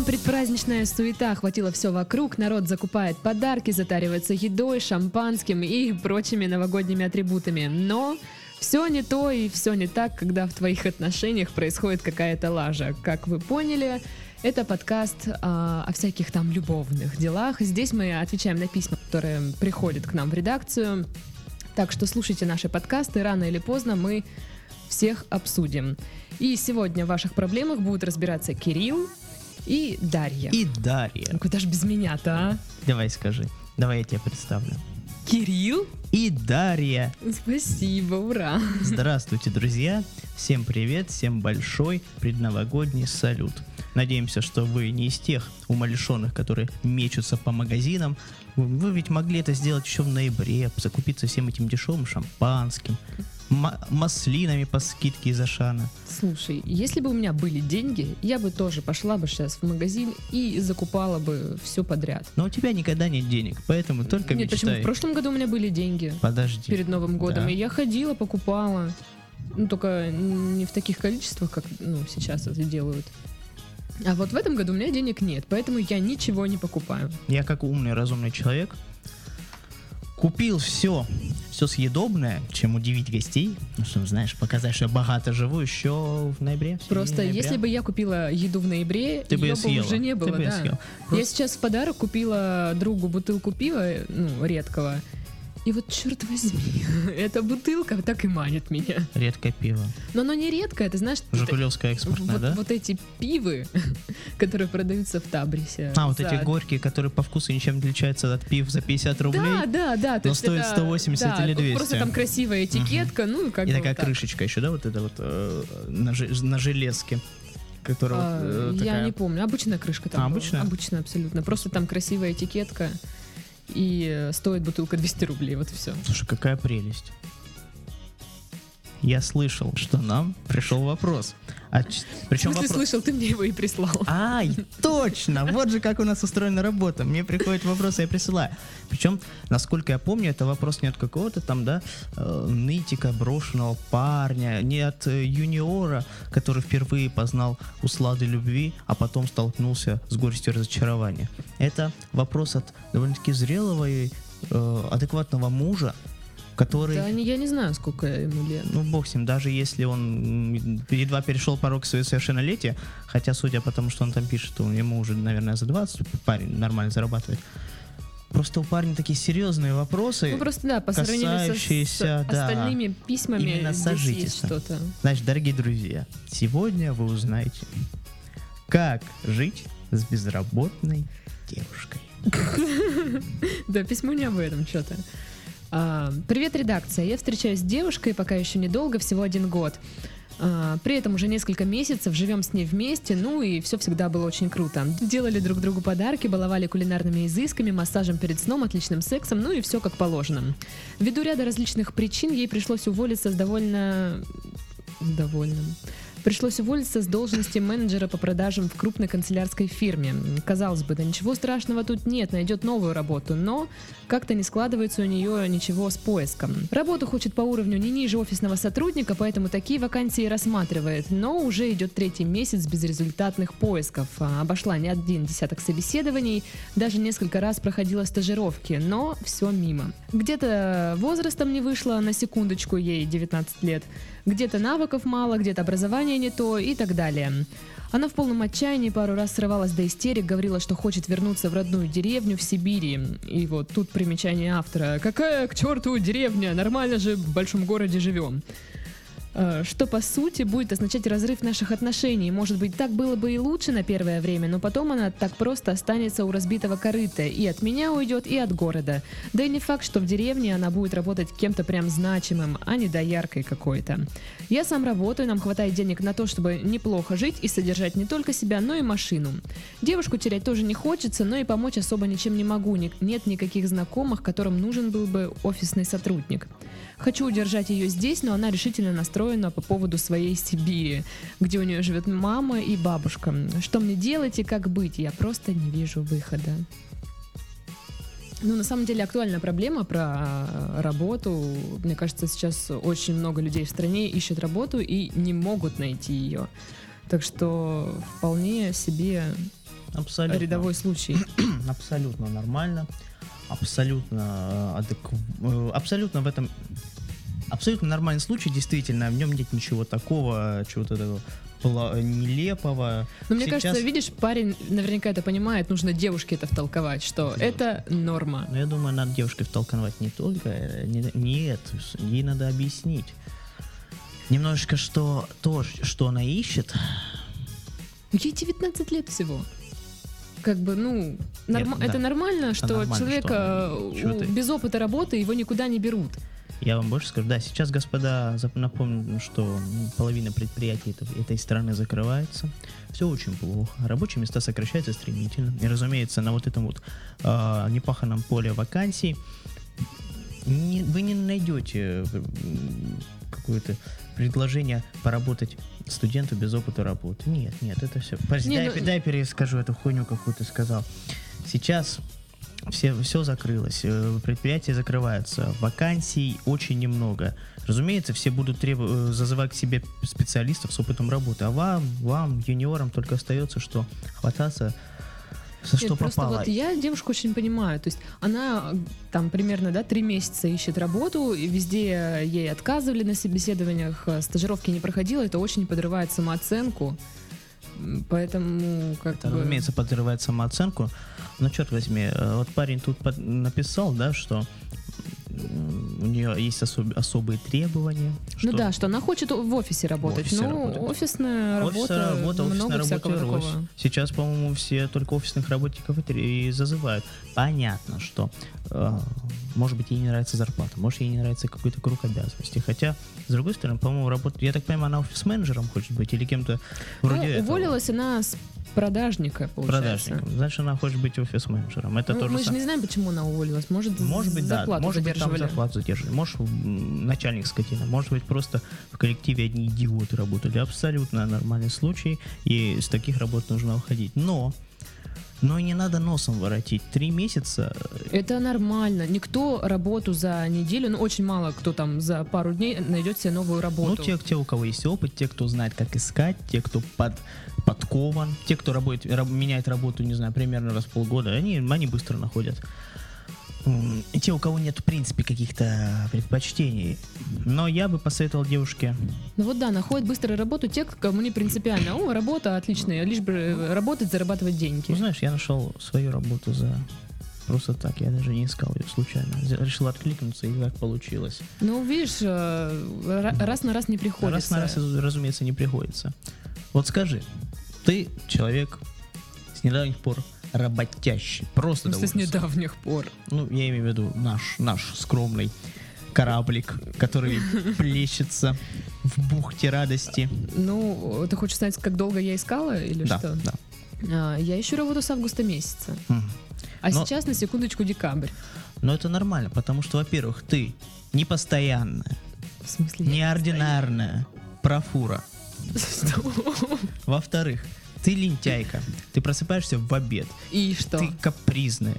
общем, предпраздничная суета охватила все вокруг, народ закупает подарки, затаривается едой, шампанским и прочими новогодними атрибутами. Но все не то и все не так, когда в твоих отношениях происходит какая-то лажа. Как вы поняли, это подкаст а, о всяких там любовных делах. Здесь мы отвечаем на письма, которые приходят к нам в редакцию. Так что слушайте наши подкасты, рано или поздно мы всех обсудим. И сегодня в ваших проблемах будут разбираться Кирилл и Дарья. И Дарья. Ну куда ж без меня-то, а? Давай скажи. Давай я тебя представлю. Кирилл? И Дарья. Спасибо, ура. Здравствуйте, друзья. Всем привет, всем большой предновогодний салют. Надеемся, что вы не из тех умалишенных, которые мечутся по магазинам. Вы, ведь могли это сделать еще в ноябре, закупиться всем этим дешевым шампанским, маслинами по скидке из Ашана. Слушай, если бы у меня были деньги, я бы тоже пошла бы сейчас в магазин и закупала бы все подряд. Но у тебя никогда нет денег, поэтому только Нет, почему? мечтай. В прошлом году у меня были деньги Подожди. перед Новым годом, Да. и я ходила, покупала. Ну, только не в таких количествах, как ну, сейчас это делают. А вот в этом году у меня денег нет, поэтому я ничего не покупаю. Я как умный, разумный человек купил все, все съедобное, чем удивить гостей, ну, чтобы, знаешь, показать, что я богато живу еще в ноябре. в Просто ноября. если бы я купила еду в ноябре, Ты бы её съела. уже не Ты было, бы её да. съела. Я Просто- сейчас в подарок купила другу бутылку пива, ну, редкого. И вот, черт возьми, эта бутылка так и манит меня. Редкое пиво. Но оно не редкое, ты знаешь, Жигулевское экспортное, вот, да? вот эти пивы, которые продаются в Табрисе. а, вот за- эти горькие, которые по вкусу ничем не отличаются от пив за 50 рублей. Да, да, да. то но это- 180 да, или 200. Просто там красивая этикетка, ну и как И бы такая вот так. крышечка еще, да, вот это вот э, на, на железке. Которая вот, А, э, Я такая- не помню, обычная крышка там. А, была. обычная? Обычная абсолютно. Просто там красивая этикетка. И стоит бутылка 200 рублей, вот и все. Слушай, какая прелесть. Я слышал, что нам пришел вопрос. А, причем вопрос... слышал, ты мне его и прислал. Ай, точно! Вот же как у нас устроена работа. Мне приходят вопросы, я присылаю. Причем, насколько я помню, это вопрос не от какого-то там, да, э, нытика, брошенного парня, не от э, юниора, который впервые познал услады любви, а потом столкнулся с горестью разочарования. Это вопрос от довольно-таки зрелого и э, адекватного мужа, который... Да, я не знаю, сколько ему лет. Ну, бог с ним, даже если он едва перешел порог своего совершеннолетия, хотя, судя по тому, что он там пишет, то ему уже, наверное, за 20 парень нормально зарабатывает. Просто у парня такие серьезные вопросы. Ну просто да, по сравнению со- с, касающиеся, да, остальными письмами именно сожительства. что-то. Значит, дорогие друзья, сегодня вы узнаете, как жить с безработной девушкой. Да, письмо не об этом что-то. Привет, редакция. Я встречаюсь с девушкой, пока еще недолго, всего один год. А, При этом уже несколько месяцев живем с ней вместе, ну и все всегда было очень круто. Делали друг другу подарки, баловали кулинарными изысками, массажем перед сном, отличным сексом, ну и все как положено. Ввиду ряда различных причин ей пришлось уволиться с довольно... довольным. Пришлось уволиться с должности менеджера по продажам в крупной канцелярской фирме. Казалось бы, да ничего страшного тут нет, найдет новую работу, но как-то не складывается у нее ничего с поиском. Работу хочет по уровню не ниже офисного сотрудника, поэтому такие вакансии рассматривает, но уже идет третий месяц безрезультатных поисков. А, Обошла не один десяток собеседований, даже несколько раз проходила стажировки, но все мимо. Где-то возрастом не вышло, на секундочку ей 19 лет, где-то навыков мало, где-то образование не то и так далее. Она в полном отчаянии пару раз срывалась до истерик, говорила, что хочет вернуться в родную деревню в Сибири. И вот тут примечание автора. Какая к черту деревня? Нормально же в большом городе живем. Э, Что по сути будет означать разрыв наших отношений. Может быть, так было бы и лучше на первое время, но потом она так просто останется у разбитого корыта. И от меня уйдет, и от города. Да и не факт, что в деревне она будет работать кем-то прям значимым, а не дояркой какой-то. Я сам работаю, нам хватает денег на то, чтобы неплохо жить и содержать не только себя, но и машину. Девушку терять тоже не хочется, но и помочь особо ничем не могу. Нет никаких знакомых, которым нужен был бы офисный сотрудник. Хочу удержать ее здесь, но она решительно настроена по поводу своей Сибири, где у нее живет мама и бабушка. Что мне делать и как быть? Я просто не вижу выхода. Ну, на самом деле, актуальная проблема про э, работу. Мне кажется, сейчас очень много людей в стране ищут работу и не могут найти ее. Так что вполне себе Абсолютно. рядовой случай. абсолютно нормально, абсолютно э, адек- э, абсолютно в этом абсолютно нормальный случай, действительно, в нем нет ничего такого, чего-то такого нелепого. Но мне Сейчас- кажется, видишь, парень наверняка это понимает, нужно девушке это втолковать, что это норма. Но я думаю, надо девушке втолковать не только, э, не- нет, ей надо объяснить. Немножечко, что то, что она ищет, Ну, Ей 19 лет всего. Как бы, ну, норма- да. это нормально, что нормально, человека что ты? без опыта работы его никуда не берут. Я вам больше скажу, да, сейчас, господа, напомню, что половина предприятий этой, страны закрывается. Все очень плохо. Рабочие места сокращаются стремительно. И, разумеется, на вот этом вот а, непаханном поле вакансий не- вы не найдете м, какое-то предложение поработать студенту без опыта работы. Нет, нет, это все. Подожди, Не, дай, ну- дай перескажу эту хуйню, какую ты сказал. Сейчас все, все закрылось, э, предприятия закрываются, вакансий очень немного. Разумеется, все будут требу- э, зазывать к себе специалистов с опытом работы, а вам, вам, юниорам, только остается, что хвататься Нет, что просто попало. вот я девушку очень понимаю. То есть она э, там примерно, да, три месяца ищет работу, и везде ей отказывали на собеседованиях, э, стажировки не проходила, это очень подрывает самооценку. Поэтому, как Это, бы... разумеется, подрывает самооценку. Но черт возьми, э, вот парень тут написал, да, что у нее есть особ- особые требования. Ну что да, что она хочет в офисе работать. офисе ну, работать, да. офисная Офисная работа, работа, много офисная всякого работа рось. такого. Сейчас, по-моему, все только офисных работников и зазывают. Понятно, что э, может быть ей не нравится зарплата, может ей не нравится какой-то круг обязанностей. Хотя, с другой стороны, по-моему, работа, я так понимаю, она офис-менеджером хочет быть или кем-то вроде ну, этого. уволилась она с продажника, получается. продажником. Значит, она хочет быть офис-менеджером. Это Ну, тоже мы же сам- не знаем, почему она уволилась. Может, Может быть, да. Может быть, там зарплату задерживали. Может, начальник скотина. Может быть, просто в коллективе одни идиоты работали. Абсолютно нормальный случай. И с таких работ нужно уходить. Но, но и не надо носом воротить. Три месяца Это нормально. Никто работу за неделю, ну очень мало кто там за пару дней найдет себе новую работу. Ну, те, те, у кого есть опыт, те, кто знает, как искать, те, кто под, подкован, те, кто работает, раб- меняет работу, не знаю, примерно раз в полгода, они, они быстро находят. И те, у кого нет, в принципе, каких-то предпочтений. Но я бы посоветовал девушке Ну вот да, находят быстро работу те, кому не принципиально. О, работа отличная, лишь бы э, работать, зарабатывать деньги. Ну, знаешь, я нашел свою работу за просто так, я даже не искал ее случайно. Решил откликнуться, и так получилось. Ну, видишь, э, ра- раз на раз не приходится. Раз на раз, разумеется, не приходится. Вот скажи, ты человек с недавних пор работящий, просто смысле, с недавних пор. Ну, я имею в виду наш, наш скромный кораблик, который плещется в бухте радости. Ну, ты хочешь знать, как долго я искала или Да, что? да. А, я ищу работу с августа месяца. Мгм. А Но- сейчас, на секундочку, декабрь. Но это нормально, потому что, во-первых, ты не постоянная, В смысле? неординарная профура. Во-вторых, ты лентяйка. Ты просыпаешься в обед. И что? Ты капризная.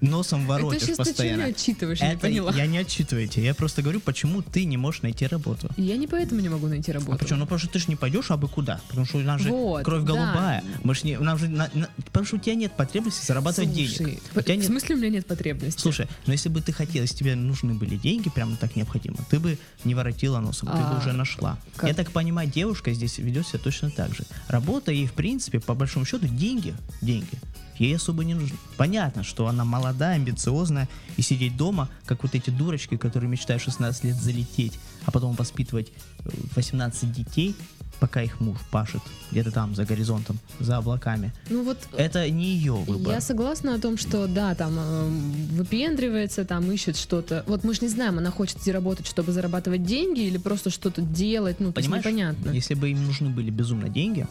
Носом Это воротишь ты что постоянно. меня отчитываешь, я не Это поняла. я не отчитываю тебя. Я просто говорю, почему ты не можешь найти работу. Я не поэтому не могу найти работу. А почему? Ну, потому что ты же не пойдешь абы куда. Потому что у нас же Вот, кровь да. голубая. Мы ж не, нам же на- на- потому что у тебя нет потребности зарабатывать Слушай, денег. по- У тебя в смысле у меня нет потребности? Слушай, но если бы ты хотела, если тебе нужны были деньги, прямо так необходимо, ты бы не воротила носом, ты бы А, уже нашла. как? Я так понимаю, девушка здесь ведет себя точно так же. Работа ей, в принципе, по большому счету, деньги, деньги, ей особо не нужны. Понятно, что она молодая, амбициозная, и сидеть дома, как вот эти дурочки, которые мечтают 16 лет залететь, а потом воспитывать э, 18 детей, пока их муж пашет где-то там, за горизонтом, за облаками. Ну вот Это не ее выбор. Я согласна о том, что да, там э, выпендривается, там ищет что-то. Вот мы же не знаем, она хочет работать, чтобы зарабатывать деньги или просто что-то делать, ну, Понимаешь, непонятно. если бы им нужны были безумно деньги,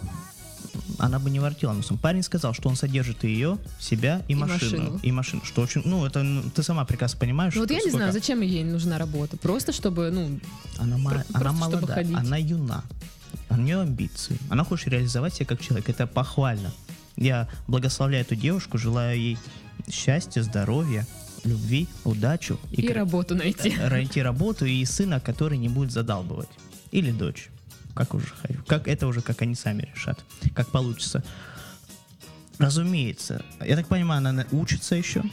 она бы не воротила носом. Парень сказал, что он содержит ее, себя и, И машину. машину. И машину. Что очень, ну, это ну, ты сама прекрасно понимаешь. Ну вот я не сколько- знаю, зачем ей нужна работа. Просто чтобы, ну, Она, Про- она просто чтобы молода, ходить. она юна. У нее амбиции. Она хочет реализовать себя как человек. Это похвально. Я благословляю эту девушку, желаю ей счастья, здоровья, любви, удачу и, кра- работу найти. э, найти работу и сына, который не будет задалбывать. Или дочь. Как уже как это уже как они сами решат, как получится. разумеется. Я так понимаю, она на- учится еще?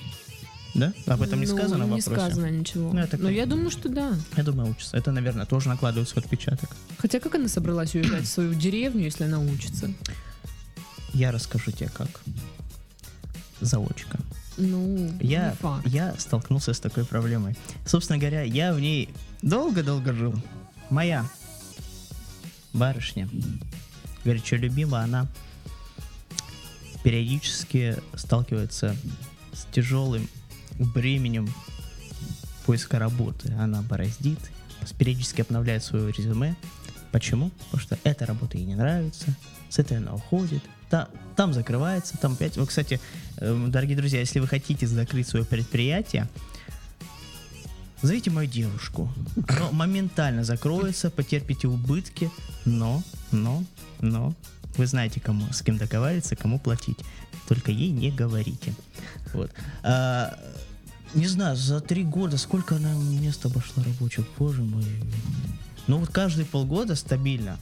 Да? Об этом не Ну, сказано в не вопросе? сказано ничего. Ну, я так Но я понимаю. думаю, что да. Я думаю, учится. Это, наверное, тоже накладывает свой отпечаток. Хотя как она собралась уезжать в свою деревню, если она учится? Я расскажу тебе как. Заочка. Ну, Я, не я столкнулся с такой проблемой. Собственно говоря, я в ней долго-долго жил. Моя барышня, горячо любимая, она периодически сталкивается с тяжелым бременем поиска работы. Она бороздит, периодически обновляет свое резюме. Почему? Потому что эта работа ей не нравится, с этой она уходит, та- там закрывается, там опять... Вот, кстати, э, дорогие друзья, если вы хотите закрыть свое предприятие, зовите мою девушку. Оно моментально закроется, потерпите убытки, но, но, но, вы знаете, кому, с кем договариваться, кому платить. Только ей не говорите. Вот. А, не знаю, за три года сколько она мест обошла рабочих, боже мой. Ну вот каждые полгода стабильно,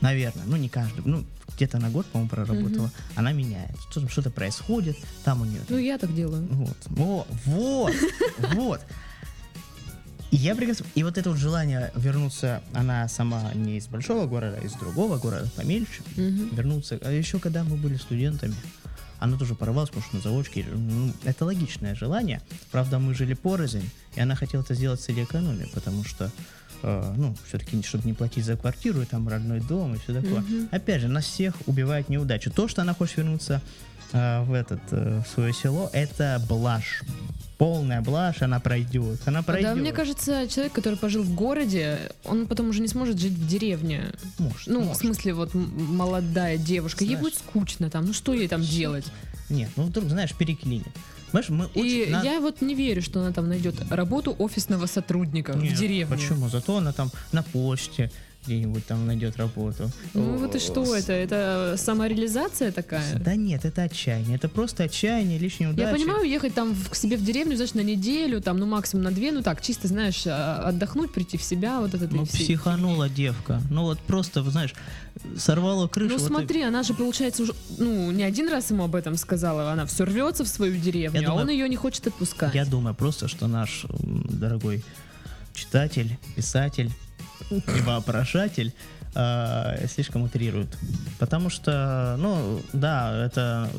наверное, ну не каждый, ну где-то на год, по-моему, проработала, она меняет. Что-то, что-то происходит, там у нее Ну, я так делаю. вот, вот, вот, вот. И я прекрасно... И вот это вот желание вернуться, она сама не из большого города, а из другого города, помельче, Мгм. вернуться. А еще когда мы были студентами, она тоже порвалась, потому что на заочке. Ну, это логичное желание. Правда, мы жили порознь, и она хотела это сделать с целью экономии, потому что, э, ну, все-таки, чтобы не платить за квартиру, и там родной дом, и все такое. Мгм. Опять же, нас всех убивает неудача. То, что она хочет вернуться э, в этот э, в свое село, это блажь. Полная блажь, она пройдет. Она пройдет. Да, мне кажется, человек, который пожил в городе, он потом уже не сможет жить в деревне. Может, Ну, может. в смысле, вот молодая девушка, ей Знаешь- будет скучно там. Ну, что ей там делать? Нет, ну вдруг, знаешь, переклинит. Понимаешь, мы И очень... на- я вот не верю, что она там найдет работу офисного сотрудника Нет, в деревне. Почему? Зато она там на почте где-нибудь там найдет работу. Ну вот и что это? Это самореализация такая? Да нет, это отчаяние. Это просто отчаяние, лишняя удача. Я понимаю, ехать там в- к себе в деревню, знаешь, на неделю, там, ну, максимум на две, ну так, чисто, знаешь, а, отдохнуть, прийти в себя, вот это Ну, психанула девка. Ну вот просто, знаешь, сорвала крышу. Ну вот и- смотри, она же, получается, уже, ну, не один раз ему об этом сказала, она все рвется в свою деревню, Я а думаю- он ее не хочет отпускать. Я думаю просто, что наш дорогой читатель, писатель и воопрошатель э, слишком утрирует. Потому что, ну, да, это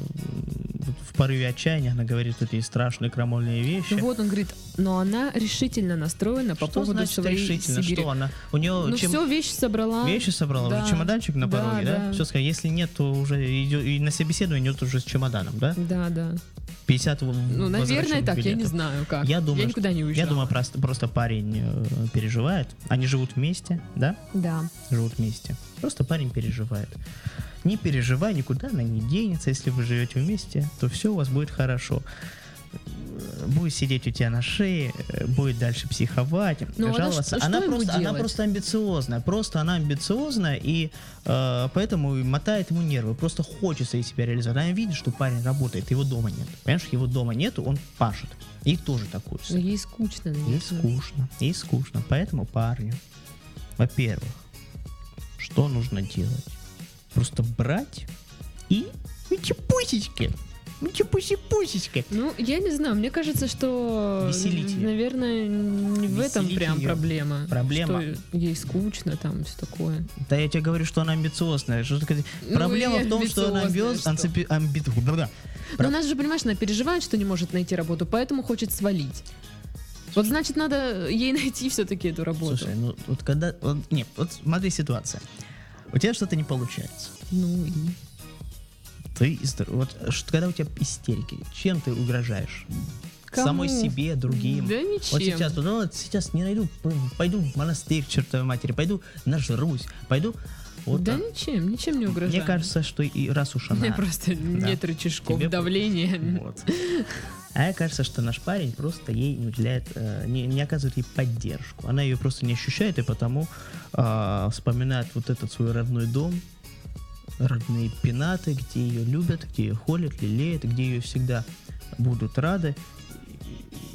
в порыве отчаяния она говорит эти страшные крамольные вещи. Ну вот он говорит, но она решительно настроена по что поводу значит своей решительно? Сибири. Что она? У нее Ну чем- все, вещи собрала. вещи собрала, Да. уже чемоданчик на Да, пороге, да? да. Все сказать, если нет, то уже идет и на собеседование идет уже с чемоданом, да? Да, да. 50 в- Ну, наверное, так, я не билетов. знаю как. Я думаю, никуда не Я уезжала. думаю, просто, просто парень э, переживает. Они живут вместе, да? Да. Живут вместе. Просто парень переживает. Не переживай, никуда она не денется. Если вы живете вместе, то все у вас будет хорошо. Э, Будет сидеть у тебя на шее, э, будет дальше психовать, Ну, она жаловаться. что- она, что просто, она просто амбициозная. Просто она амбициозная, и э, поэтому мотает ему нервы. Просто хочется ей себя реализовать. Она видит, что парень работает, его дома нет. Понимаешь, его дома нету, он пашет. И тоже так хочется. Но ей скучно. Ей наверное. скучно, ей скучно. Поэтому парню, во-первых, что нужно делать? Просто брать и идти пусечки. Идти пуси-пусечки. Ну, я не знаю, мне кажется, что, Веселить её. наверное, не в этом прям её. проблема. Проблема. Что ей скучно, там, все такое. Да я тебе говорю, что она амбициозная. Что такое? Ну, Проблема в том, что она амбициозная, амби- да-да. Но она же, понимаешь, она переживает, что не может найти работу, поэтому хочет свалить. Вот значит, надо ей найти все-таки эту работу. Слушай, ну вот когда... вот, нет, вот смотри ситуация. У тебя что-то не получается. Ну и... Ты, вот когда у тебя истерики, чем ты угрожаешь? Кому? Самой себе, другим. Да ничем. Вот сейчас, вот, ну, вот сейчас не найду, пойду в монастырь к чертовой матери, пойду нажрусь, пойду. Вот да так. ничем, ничем не угрожает. Мне кажется, что и раз уж она... просто нет рычажков Тебе- давления. Вот. А мне кажется, что наш парень просто ей не уделяет, э, не, не оказывает ей поддержку. Она ее просто не ощущает, и потому а, вспоминает вот этот свой родной дом, родные пенаты, где ее любят, где ее холят, лелеют, где ее всегда будут рады.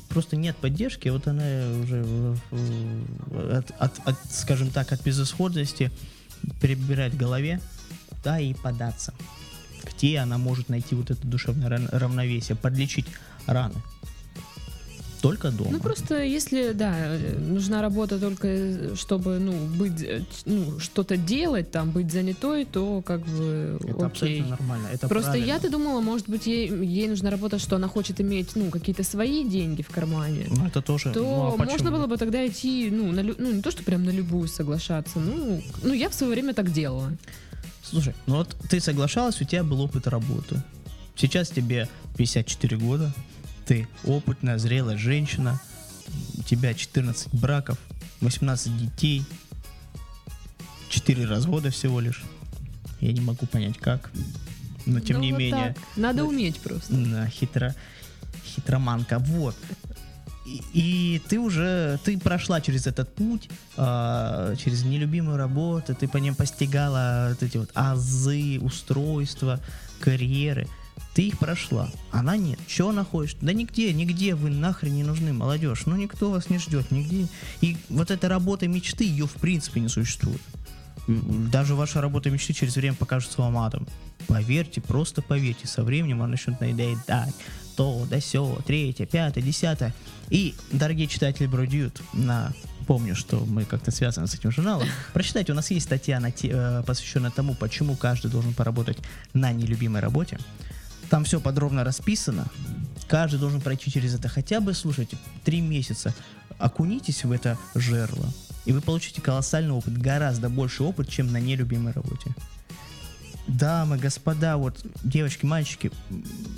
Просто нет поддержки, вот она уже от, от- от, скажем так, от безысходности перебирает в голове, куда ей податься. где она может найти вот это душевное равновесие, подлечить раны? Только дома. Ну просто если, да, нужна работа только, чтобы, ну, быть, э, ну, что-то делать, там, быть занятой, то как бы это окей. абсолютно нормально. Это Просто правильно. я-то думала, может быть, ей, ей нужна работа, что она хочет иметь, ну, какие-то свои деньги в кармане. Ну, это тоже. то ну, а можно было бы тогда идти, ну, на, ну, не то, что прям на любую соглашаться, ну, ну, я в свое время так делала. Слушай, ну вот ты соглашалась, у тебя был опыт работы. Сейчас тебе 54 года, ты опытная, зрелая женщина, у тебя 14 браков, 18 детей, 4 развода всего лишь. Я не могу понять как, но тем Ну, не вот менее, так. Надо Ну, уметь просто. да, хитро, хитроманка, вот. И, и ты уже, ты прошла через этот путь, а, через нелюбимую работу, ты по ним постигала вот эти вот азы, устройства, карьеры. Ты их прошла, она нет. Чего она хочет? Да нигде, нигде вы нахрен не нужны, молодежь. Ну никто вас не ждет, нигде. И вот эта работа мечты, ее в принципе не существует. Даже ваша работа мечты через время покажется вам адом. Поверьте, просто поверьте, со временем она начнет надоедать. То, да сё, третье, пятое, десятое. И, дорогие читатели Бродьют, на помню, что мы как-то связаны с этим журналом. Прочитайте, у нас есть статья, на те- э, посвященная тому, почему каждый должен поработать на нелюбимой работе. Там все подробно расписано. Каждый должен пройти через это хотя бы, слушайте, три месяца. Окунитесь в это жерло, и вы получите колоссальный опыт, гораздо больше опыт, чем на нелюбимой работе. Дамы, господа, вот девочки, мальчики,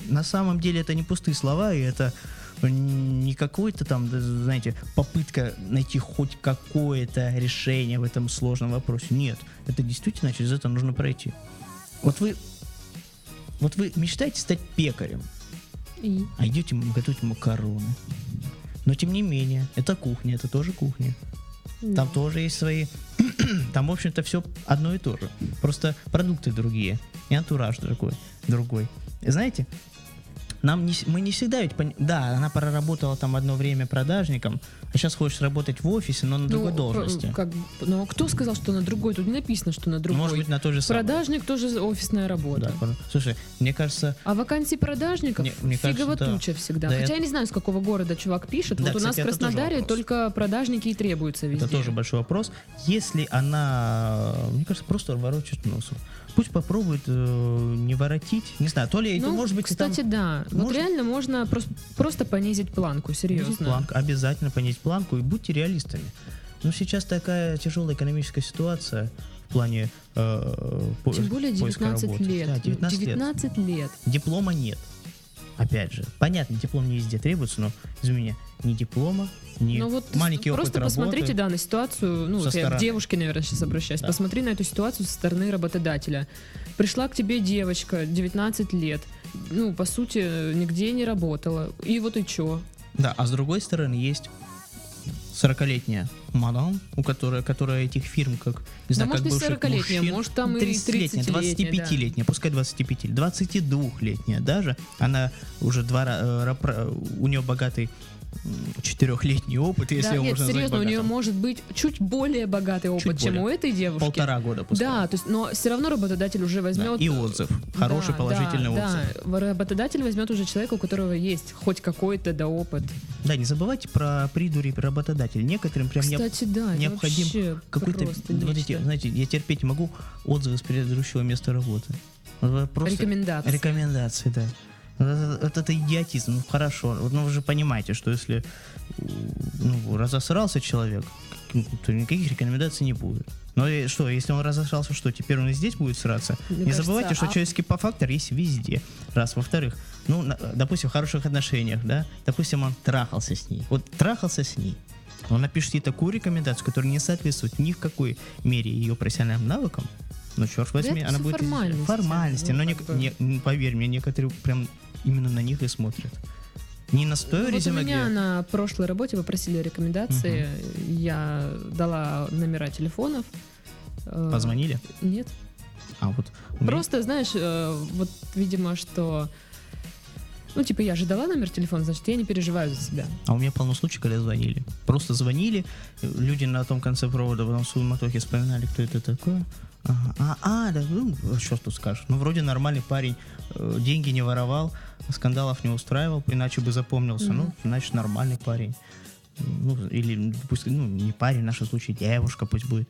на самом деле это не пустые слова, и это не какой-то там, знаете, попытка найти хоть какое-то решение в этом сложном вопросе. Нет, это действительно через это нужно пройти. Вот вы, вот вы мечтаете стать пекарем, И а идете готовить макароны. Но тем не менее, это кухня, это тоже кухня. Там тоже есть свои... Там, в общем-то, все одно и то же. Просто продукты другие. И антураж другой. другой. И знаете, нам не, мы не всегда ведь... пони- Да, она проработала там одно время продажником, а сейчас хочешь работать в офисе, но на другой Ну, должности. э, Как, бы- ну, кто сказал, что на другой? Тут не написано, что на другой. Может быть, на той же самой. Продажник тоже офисная работа. Да, Слушай, мне кажется, А вакансий продажников Мне- мне фигово кажется, да. туча всегда. Да, Хотя я- я не знаю, с какого города чувак пишет. Да, вот у нас кстати, в это Краснодаре только продажники и требуются везде. Это тоже большой вопрос. Если она, мне кажется, просто ворочает носом. Пусть попробует э, не воротить. Не знаю, то ли это Ну, может быть и там кстати, да. Вот может- реально можно просто, просто понизить планку, серьезно. понизить планку. Обязательно понизить планку и будьте реалистами. Ну, сейчас такая тяжелая экономическая ситуация в плане э, по- Тем более поиска 19 работы. лет. Да, 19, лет. 19 лет. Диплома нет. Опять же, понятно, диплом не везде требуется, но, извини меня, ни диплома, ни Ну вот маленький опыт просто работы. посмотрите, да, на ситуацию, ну, вот я к девушке, наверное, сейчас обращаюсь. Да. Посмотри на эту ситуацию со стороны работодателя. Пришла к тебе девочка, 19 лет, ну, по сути, нигде не работала. И вот и чё? Да, а с другой стороны есть 40-летняя мадам, у которой, которая этих фирм, как, не Да, знаю, может, как и бывших 40-летняя, мужчин, может, там и 30-летняя, 30-летняя, 25-летняя, пускай 25, 22-летняя даже, она уже два, ра- э, у нее богатый четырехлетний опыт, если да, его нет, можно серьезно, у нее может быть чуть более богатый опыт, чем более. у этой девушки. Полтора года пускай. Да, то есть, но все равно работодатель уже Да, возьмет... И отзыв, хороший Да, положительный да, отзыв. Да, работодатель возьмет уже человека, у которого есть хоть какой-то да опыт. Да, не забывайте про придури работодателя. Некоторым прям необ- Кстати, да, это необходим какой-то, вот эти, знаете, я терпеть могу отзывы с предыдущего места работы. Просто Рекомендации. Рекомендации, да. Вот это, вот это идиотизм. Ну хорошо, ну вы же понимаете, что если ну, разосрался человек, то никаких рекомендаций не будет. Но и что, если он разосрался, что теперь он и здесь будет сраться? Мне не кажется, забывайте, что а- человеческий фактор есть везде. Раз. Во-вторых, ну, на- допустим, в хороших отношениях, да, допустим, он трахался с ней. Вот трахался с ней. Он напишет ей такую рекомендацию, которая не соответствует ни в какой мере ее профессиональным навыкам. Ну, черт возьми, это она будет... формальности. Формальности. Ну, но не- не- поверь мне, некоторые прям именно на них и смотрят. Не на стоя Ну, вот у резюме, меня где- на прошлой работе попросили рекомендации, я дала номера телефонов. Э, Позвонили? Нет. А вот... меня- Просто, знаешь, э, вот, видимо, что Ну, типа, я же дала номер телефона, значит, я не переживаю за себя. А у меня полно случаев, когда звонили. Просто звонили, люди на том конце провода потом в суматохе вспоминали, кто это такой. Ага. А, а, да, ну, что тут скажешь. Ну, вроде нормальный парень, э, деньги не воровал, скандалов не устраивал, иначе бы запомнился. Ну, значит, нормальный парень. Ну, или пусть, ну, не парень, в нашем случае девушка пусть будет.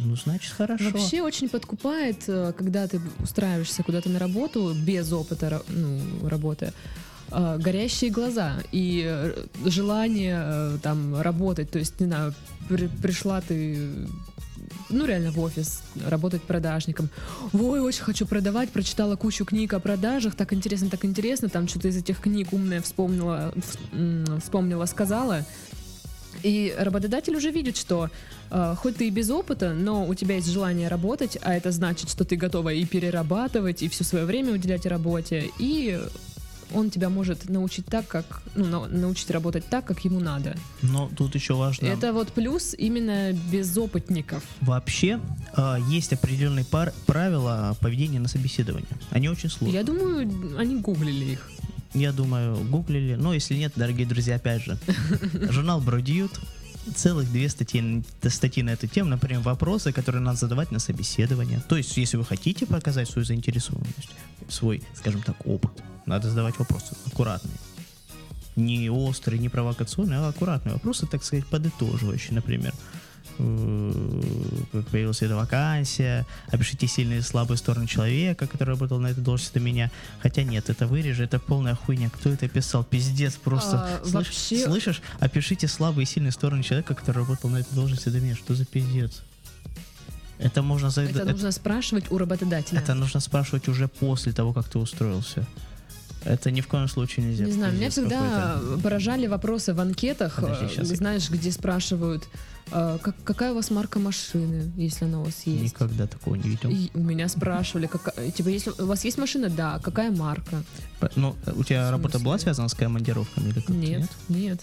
Ну, значит, хорошо. Вообще очень подкупает, э, когда ты устраиваешься куда-то на работу без опыта ну, работы, э, горящие глаза и э, желание там работать. То есть, не знаю, при- пришла ты ну, реально в офис, работать продажником. Ой, очень хочу продавать, прочитала кучу книг о продажах, так интересно, так интересно, там что-то из этих книг умное вспомнила, вспомнила, сказала. И работодатель уже видит, что э, хоть ты и без опыта, но у тебя есть желание работать, а это значит, что ты готова и перерабатывать, и все свое время уделять работе, и он тебя может научить так, как ну, на- научить работать так, как ему надо. Но тут еще важно. Это вот плюс именно безопытников. Вообще, э, есть определенные пар- правила поведения на собеседовании. Они очень сложные. Я думаю, они гуглили их. Я думаю, гуглили. Но если нет, дорогие друзья, опять же, журнал Бродьют, целых две статьи, статьи на эту тему, например, вопросы, которые надо задавать на собеседование. То есть, если вы хотите показать свою заинтересованность, свой, скажем так, опыт, надо задавать вопросы аккуратные. Не острые, не провокационные, а аккуратные вопросы, так сказать, подытоживающие, например. Как появилась эта вакансия, опишите сильные и слабые стороны человека, который работал на этой должности до меня. Хотя нет, это вырежи, это полная хуйня. Кто это писал? Пиздец просто. А, Слышь- вообще- Слышишь? Опишите слабые и сильные стороны человека, который работал на этой должности до меня. Что за пиздец? Это можно Это это- нужно спрашивать у работодателя. это нужно спрашивать уже после того, как ты устроился. Это ни в коем случае нельзя. Не знаю, меня всегда поражали вопросы в анкетах, Подожди, э, знаешь, где спрашивают, э, как- какая у вас марка машины, если она у вас есть. Никогда такого не видел. И у меня спрашивали, какая, типа, если у вас есть машина, да, какая марка? Ну, у тебя работа была связана с командировками или как-то Нет, нет.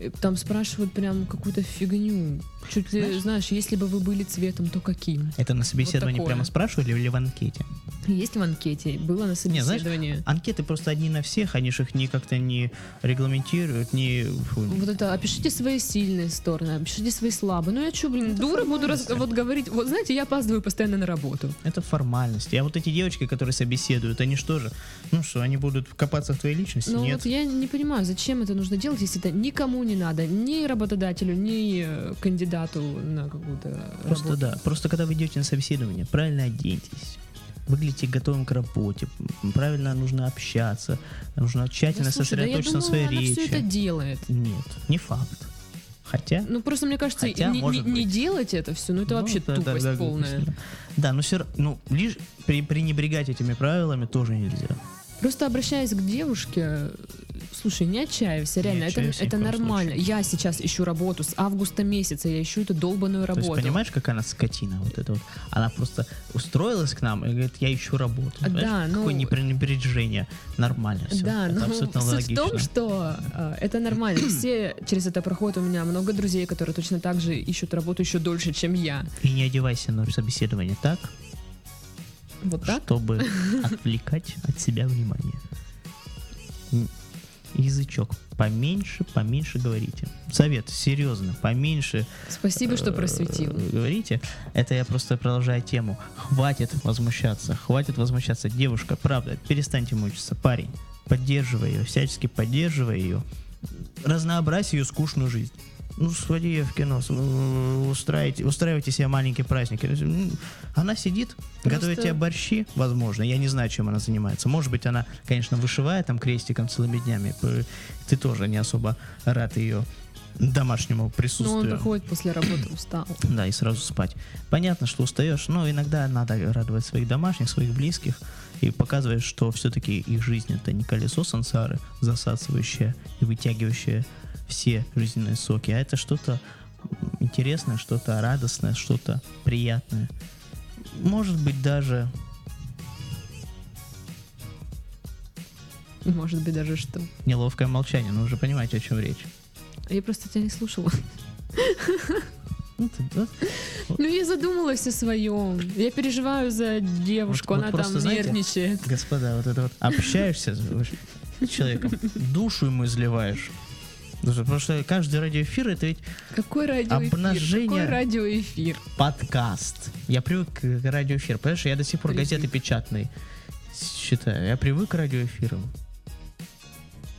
И Там спрашивают прям какую-то фигню. Чуть ли, Знаешь- знаешь, если бы вы были цветом, то каким? Это на собеседовании такое. прямо спрашивали или в анкете? Есть в анкете, было на Не, знаешь, собеседовании. Анкеты просто одни на всех, они же их ни как-то не регламентируют, не... Вот это, опишите свои сильные стороны, опишите свои слабые. Ну я что, блин, дура буду раз- вот говорить. Вот знаете, я опаздываю постоянно на работу. Это формальности. А вот эти девочки, которые собеседуют, они что же? Ну что, они будут копаться в твоей личности? Ну Нет. вот я не понимаю, зачем это нужно делать, если это никому не надо, ни работодателю, ни э, кандидату на какую-то Просто работу. да. Просто когда вы идете на собеседование, правильно оденьтесь. Выглядите готовым к работе, правильно нужно общаться, нужно тщательно Да, слушай, да я сосредоточиться думаю, на своей она все речи. это делает. Нет, не факт. Хотя... Ну просто мне кажется, Хотя, не, не- не делать это все, ну это ну, вообще да, да, тупость да, полная. глупость, да. Да, но все ну, лишь при, пренебрегать этими правилами тоже нельзя. Просто обращаясь к девушке, слушай, не отчаивайся, реально, это, в это коем нормально. случае. Я сейчас ищу работу с августа месяца, я ищу эту долбанную То работу. есть понимаешь, какая она скотина вот эта вот? Она просто устроилась к нам и говорит, я ищу работу. Понимаешь, да, ну- Какое непренебрежение. Нормально все. Да, это но абсолютно суть логично. в том, что э, это нормально. Все через это проходят. У меня много друзей, которые точно так же ищут работу еще дольше, чем я. И не одевайся на собеседование так, Вот так? чтобы отвлекать от себя внимание. Язычок. Поменьше, поменьше говорите. Совет, серьезно, поменьше Спасибо, что просветил. э, говорите. Это я просто продолжаю тему. Хватит возмущаться, хватит возмущаться. Девушка, правда, перестаньте мучиться. Парень, поддерживай ее, всячески поддерживай ее. Разнообразь ее скучную жизнь. Ну, сходи в кино, м, устраивайте, устраивайте себе маленькие праздники. Она сидит, готовит тебе борщи, возможно. Я не знаю, чем она занимается. Может быть, она, конечно, вышивает там крестиком целыми днями. Ты тоже не особо рад ее домашнему Но он присутствию. приходит после работы устал. Да, и сразу спать. Понятно, что устаешь, но иногда надо радовать своих домашних, своих близких и показывать, что все-таки их жизнь это не колесо сансары, засасывающее и вытягивающее все жизненные соки, а это что-то интересное, что-то радостное, что-то приятное. Может быть, даже Может быть, даже что. неловкое молчание, но уже понимаете, о чем речь. Я просто тебя не слушала. Ну, ты- да, Ну, я задумалась о своем. Я переживаю за девушку, Вот- вот она просто, там знаете, нервничает. Господа, вот это вот общаешься, человеком, душу ему изливаешь. Потому что каждый радиоэфир это ведь Какой радиоэфир? Обнажение. Какой радиоэфир? подкаст. Я привык к радиоэфиру. Понимаешь, я до сих пор Привык. газеты печатные читаю. Я привык к радиоэфирам.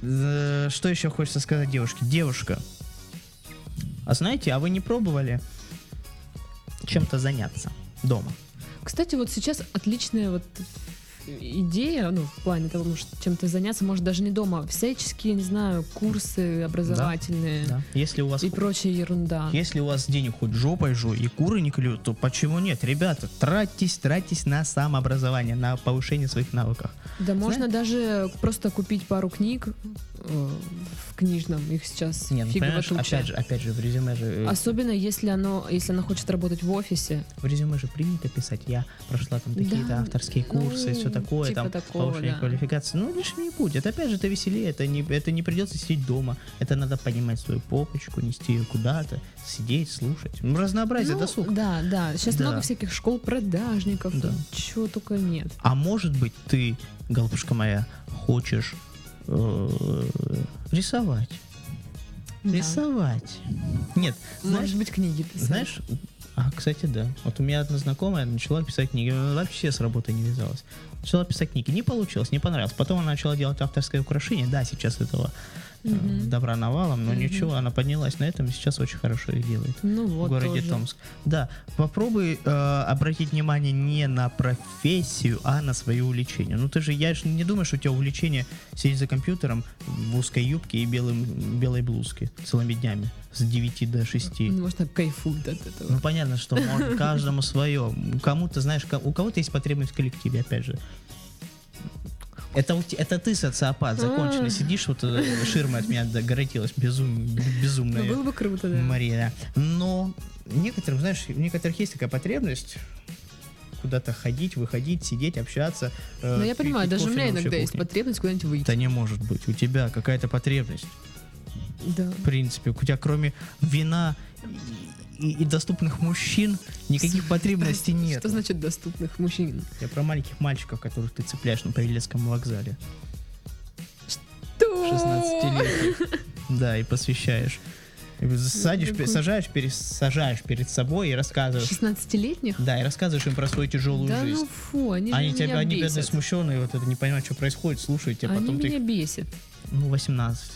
Э, Что еще хочется сказать девушке? Девушка, а знаете, а вы не пробовали чем-то заняться дома? Кстати, вот сейчас отличная вот идея, ну, в плане того, что чем-то заняться, может, даже не дома, всяческие, не знаю, курсы образовательные Да. Если у вас и прочая ерунда. Если у вас денег хоть жопой жуй и куры не клюют, то почему нет? Ребята, тратьтесь, тратьтесь на самообразование, на повышение своих навыков. Да можно даже просто купить пару книг в книжном, их сейчас Не, ну фигово понимаешь, туча. опять же, опять же, в резюме же, э, Особенно если оно, если она хочет работать в офисе. в резюме же принято писать, я прошла там такие-то Да, авторские курсы, ну, все такое, типа там такого, повышение да. квалификации. Ну, лишь не будет. Это опять же, это веселее, это не, это не придется сидеть дома. Это надо поднимать свою попочку, нести ее куда-то, сидеть, слушать. Ну, разнообразие, Ну, досуг. Да, да. Сейчас Да. много всяких школ продажников, Да. чего только нет. А может быть, ты, голубушка моя, хочешь рисовать? Да. Рисовать. Нет, знаешь, Может быть, книги писать. знаешь, а, кстати, да. Вот у меня одна знакомая начала писать книги. Она вообще с работой не вязалась. Начала писать книги. Не получилось, не понравилось. Потом она начала делать авторское украшение. Да, сейчас этого Мгм. добра навалом, но Мгм. ничего, она поднялась на этом и сейчас очень хорошо их делает. Ну вот в городе тоже. Томск. Да, попробуй э, обратить внимание не на профессию, а на свое увлечение. Ну ты же, я же не думаю, что у тебя увлечение сидеть за компьютером в узкой юбке и белым, белой блузке целыми днями с 9 до 6. Ну, Может, так кайфует от этого. Ну понятно, что может, каждому свое. Кому-то, знаешь, у кого-то есть потребность в коллективе, опять же. Это, это ты социопат, законченный. Сидишь, вот э, ширма от меня догородилась, безум, безумная. Ну, было бы круто, да. Мария. Но некоторым, знаешь, у некоторых есть такая потребность куда-то ходить, выходить, сидеть, общаться. э, Но я понимаю, даже у меня иногда есть потребность куда-нибудь выйти. Это не может быть. У тебя какая-то потребность, Да. в принципе. У тебя кроме вина и, и доступных мужчин никаких потребностей нет. Что значит доступных мужчин? Я про маленьких мальчиков, которых ты цепляешь на Павелецком вокзале. Что? 16 лет. Да, и посвящаешь. Садишь, сажаешь, пересажаешь перед собой и рассказываешь. 16-летних? Да, и рассказываешь им про свою тяжелую Да жизнь. ну фу, они, же они меня тебя, они бедные, смущенные, вот это не понимают, что происходит, слушают тебя, Они потом ты меня их, бесят. ну, 18,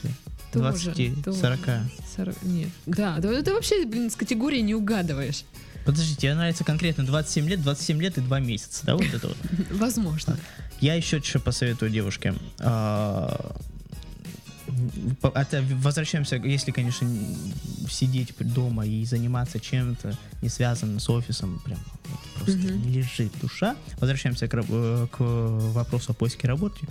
Тоже, 20, тоже. 40. Сорок- Нет. Да, да, ты вообще, блин, с категории не угадываешь. Подожди, тебе нравится конкретно 27 лет, 27 лет и 2 месяца, да, вот это вот? Возможно. Я еще что посоветую девушке. А, Это возвращаемся, если, конечно, сидеть дома и заниматься чем-то не связанным с офисом, прям вот просто лежит душа. Возвращаемся к, э, к вопросу о поиске работы.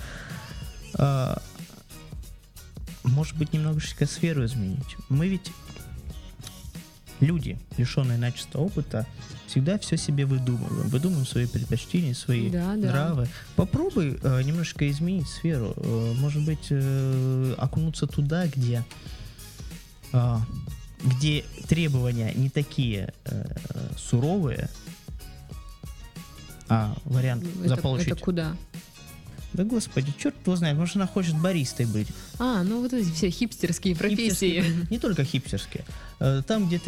Может быть, немножечко сферу изменить. Мы ведь люди, лишенные начисто опыта, всегда все себе выдумываем. Выдумываем свои предпочтения, свои Да, да. нравы. Попробуй э, немножечко изменить сферу. Э, может быть, э, окунуться туда, где, а, где требования не такие э, суровые, а вариант Это, заполучить. это куда? Да господи, черт его знает, может она хочет баристой быть. А, ну вот эти все хипстерские профессии. Хипстерские, не только хипстерские. Э, Там, где,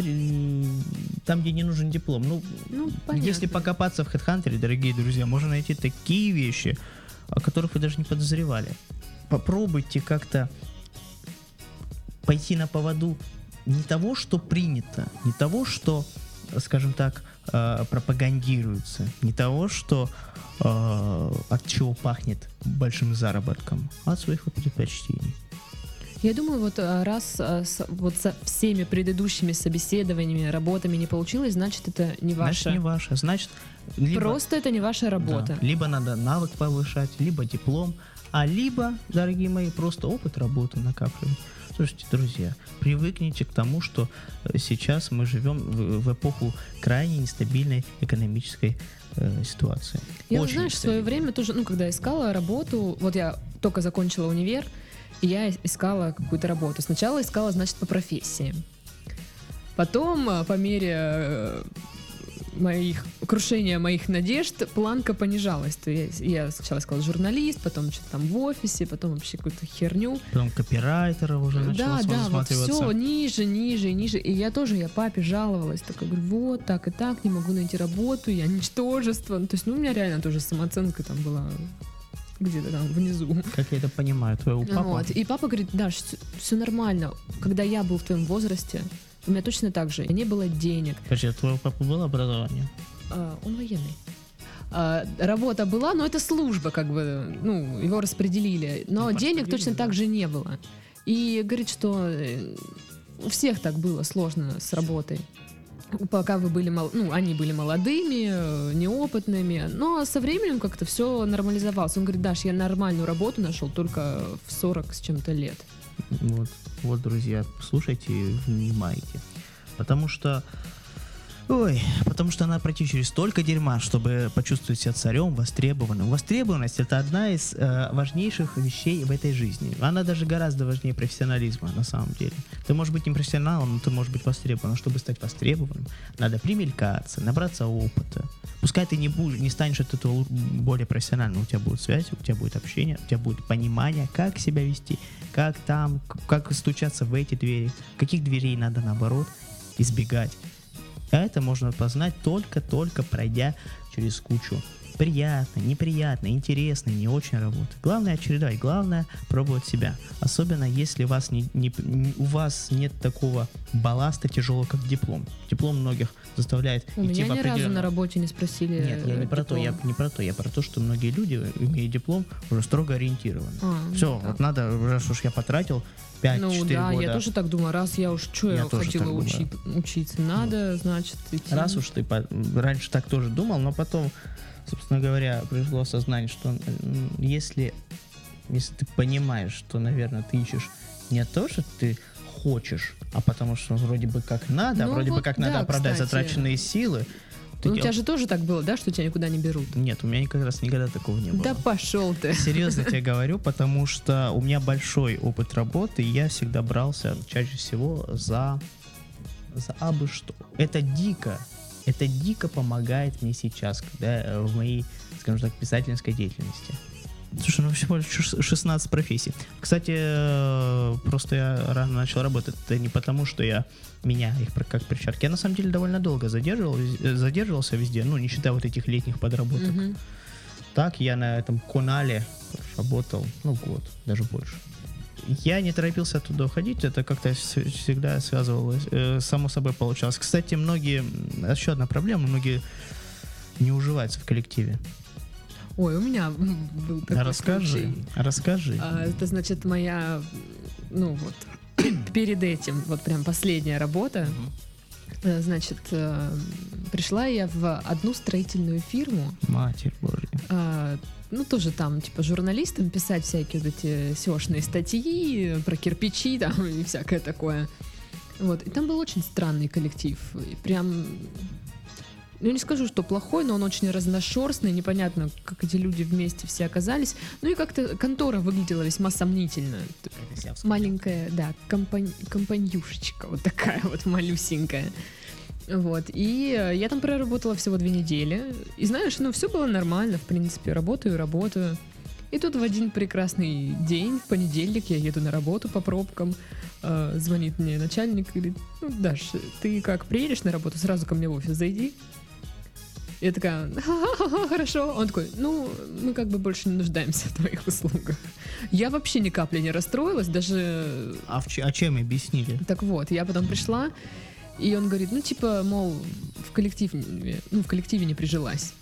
там, где не нужен диплом. Ну, Ну, понятно. если покопаться в HeadHunter, дорогие друзья, можно найти такие вещи, о которых вы даже не подозревали. Попробуйте как-то пойти на поводу не того, что принято, не того, что, скажем так, э, пропагандируется, не того, что э, от чего пахнет большим заработком, а от своих предпочтений. Я думаю, вот а, раз с- вот со всеми предыдущими собеседованиями, работами не получилось, значит, это не Значит, ваше. не ваше. Значит, либо, Просто это не ваша работа. да, либо надо навык повышать, либо диплом, а либо, дорогие мои, просто опыт работы накапливать. Слушайте, друзья, привыкните к тому, что э, сейчас мы живем в, в эпоху крайне нестабильной экономической э, ситуации. Я, Очень знаешь, в свое время тоже, ну, когда искала работу, вот я только закончила универ, и я искала какую-то работу. Сначала искала, значит, по профессии. Потом, а, по мере э, моих крушения моих надежд планка понижалась. То есть я сначала сказала журналист, потом что-то там в офисе, потом вообще какую-то херню. Потом копирайтера уже началось Да, да, вот все ниже, ниже ниже. И я тоже, я папе жаловалась, такая говорю, вот так и так, не могу найти работу, я ничтожество. Ну, то есть, ну, у меня реально тоже самооценка там была где-то там внизу. Как я это понимаю, твоего папу? Вот. И папа говорит, Даш, все нормально. Когда я был в твоем возрасте, у меня точно так же. Не было денег. Подожди, а твоего папы было образование? А, он военный. А, работа была, но это служба, как бы, ну, его распределили. Но Ну, денег точно так же не было. И говорит, что э, у всех так было сложно с работой. Пока вы были, мол- ну, они были молодыми, э, неопытными, но со временем как-то все нормализовалось. Он говорит, Даш, я нормальную работу нашел только в 40 с чем-то лет. Вот, вот, друзья, слушайте и внимайте. Потому что... Ой, потому что надо пройти через столько дерьма, чтобы почувствовать себя царем, востребованным. Востребованность это одна из э, важнейших вещей в этой жизни. Она даже гораздо важнее профессионализма на самом деле. Ты можешь быть не профессионалом, но ты можешь быть востребованным. Чтобы стать востребованным, надо примелькаться, набраться опыта. Пускай ты не, будешь, не станешь от этого более профессиональным, у тебя будет связь, у тебя будет общение, у тебя будет понимание, как себя вести, как там, как стучаться в эти двери, каких дверей надо наоборот избегать. А это можно познать только-только пройдя через кучу приятной, неприятной, интересной, не очень работы. Главное чередовать, главное пробовать себя. Особенно если вас не, не- у вас нет такого балласта тяжелого, как диплом. Диплом многих заставляет У идти меня в ни разу определенном- на работе не спросили. Нет, я не э, про то, я диплом. не про то, я про то, что многие люди, имея диплом, уже строго ориентированы. А, ну Все, да. вот надо, раз уж я потратил 5-4 Ну да, года. я тоже так думаю, раз я уж что Я я, хотела так думаю. учи- учиться, надо, значит, идти. Раз уж ты по- раньше так тоже думал, но потом, собственно говоря, пришло осознание, что если, если ты понимаешь, что, наверное, ты ищешь не то, что ты хочешь, а потому что вроде бы как надо, а Ну вроде бы вот как да, надо оправдать кстати. затраченные силы. ты Ну, у тебя же тоже так было, да, что тебя никуда не берут? Нет, у меня как раз никогда такого не было. Да пошел ты. Серьезно тебе говорю, потому что у меня большой опыт работы, и я всегда брался чаще всего за, за абы что. Это дико, это дико помогает мне сейчас, когда э, в моей, скажем так, писательской деятельности. Слушай, ну всего лишь шес- 16 профессий. Кстати, э, просто я рано начал работать. Это не потому, что я меня их как перчатки. Я на самом деле довольно долго задерживал, э, задерживался везде, ну, не считая вот этих летних подработок. Мгм. Так я на этом канале работал, ну, год, даже больше. Я не торопился оттуда уходить, это как-то всегда связывалось, э, само собой получалось. Кстати, многие, еще одна проблема, многие не уживаются в коллективе. Ой, у меня был такой расскажи, случай. расскажи. А, Это значит моя, ну вот, перед этим, вот прям последняя работа. Э, Значит, э, пришла я в одну строительную фирму, Матерь Божья. а, ну тоже там типа журналистам писать всякие вот эти сеошные статьи про кирпичи там и всякое такое. Вот, и там был очень странный коллектив. И прям, ну не скажу, что плохой, но он очень разношерстный, непонятно, как эти люди вместе все оказались. Ну и как-то контора выглядела весьма сомнительно. Маленькая, да, компань, компаньюшечка, вот такая вот малюсенькая. Вот, и э, я там проработала всего две недели. И знаешь, ну все было нормально, в принципе, работаю, работаю. И тут в один прекрасный день, в понедельник, я еду на работу по пробкам, э, звонит мне начальник и говорит, ну, Даш, ты как приедешь на работу, сразу ко мне в офис зайди. Я такая, «Ха-ха-ха, хорошо. Он такой, ну, мы как бы больше не нуждаемся в твоих услугах. Я вообще ни капли не расстроилась, даже... А, в а чем объяснили? Так вот, я потом пришла, и он говорит, ну, типа, мол, в коллективе, ну, в коллективе не прижилась.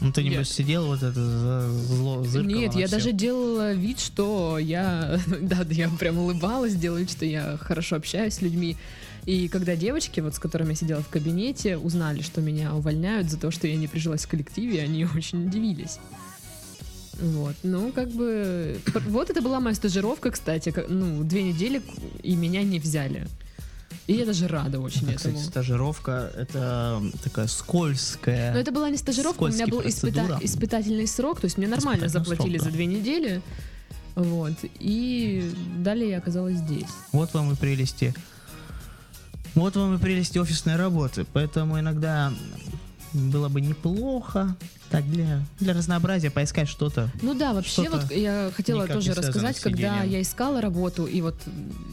Ну ты, Я- небось, сидел вот это за зло, Нет, я всех. даже делала вид, что я, да, да, я прям улыбалась, делала вид, что я хорошо общаюсь с людьми. И когда девочки, вот с которыми я сидела в кабинете, узнали, что меня увольняют за то, что я не прижилась в коллективе, они очень удивились. Вот, ну, как бы... Вот это была моя стажировка, кстати, ну, две недели, и меня не взяли. И я даже рада очень Это, кстати, этому. стажировка, это такая скользкая. Но это была не стажировка, у меня был испыта- испытательный срок, то есть мне нормально заплатили срок, за да. две недели. Вот. И далее я оказалась здесь. Вот вам и прелести. Вот вам и прелести офисной работы. Поэтому иногда было бы неплохо так для, для разнообразия поискать что-то. Ну да, вообще вот я хотела тоже рассказать, когда я искала работу и вот